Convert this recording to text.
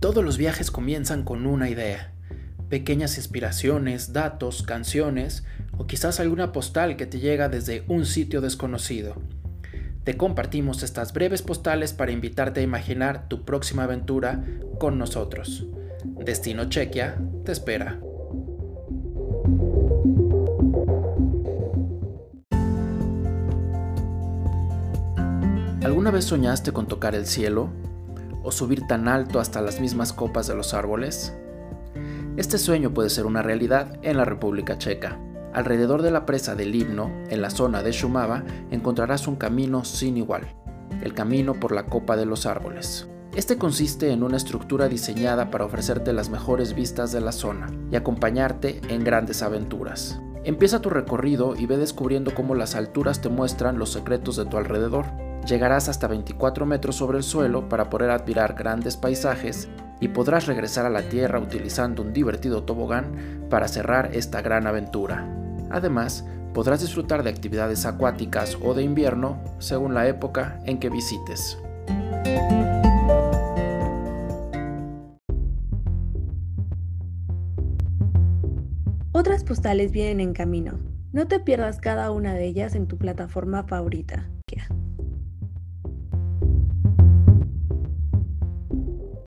Todos los viajes comienzan con una idea, pequeñas inspiraciones, datos, canciones o quizás alguna postal que te llega desde un sitio desconocido. Te compartimos estas breves postales para invitarte a imaginar tu próxima aventura con nosotros. Destino Chequia te espera. ¿Alguna vez soñaste con tocar el cielo? ¿O subir tan alto hasta las mismas copas de los árboles? Este sueño puede ser una realidad en la República Checa. Alrededor de la presa del Himno, en la zona de Shumava, encontrarás un camino sin igual, el camino por la copa de los árboles. Este consiste en una estructura diseñada para ofrecerte las mejores vistas de la zona y acompañarte en grandes aventuras. Empieza tu recorrido y ve descubriendo cómo las alturas te muestran los secretos de tu alrededor. Llegarás hasta 24 metros sobre el suelo para poder admirar grandes paisajes y podrás regresar a la Tierra utilizando un divertido tobogán para cerrar esta gran aventura. Además, podrás disfrutar de actividades acuáticas o de invierno según la época en que visites. Otras postales vienen en camino. No te pierdas cada una de ellas en tu plataforma favorita.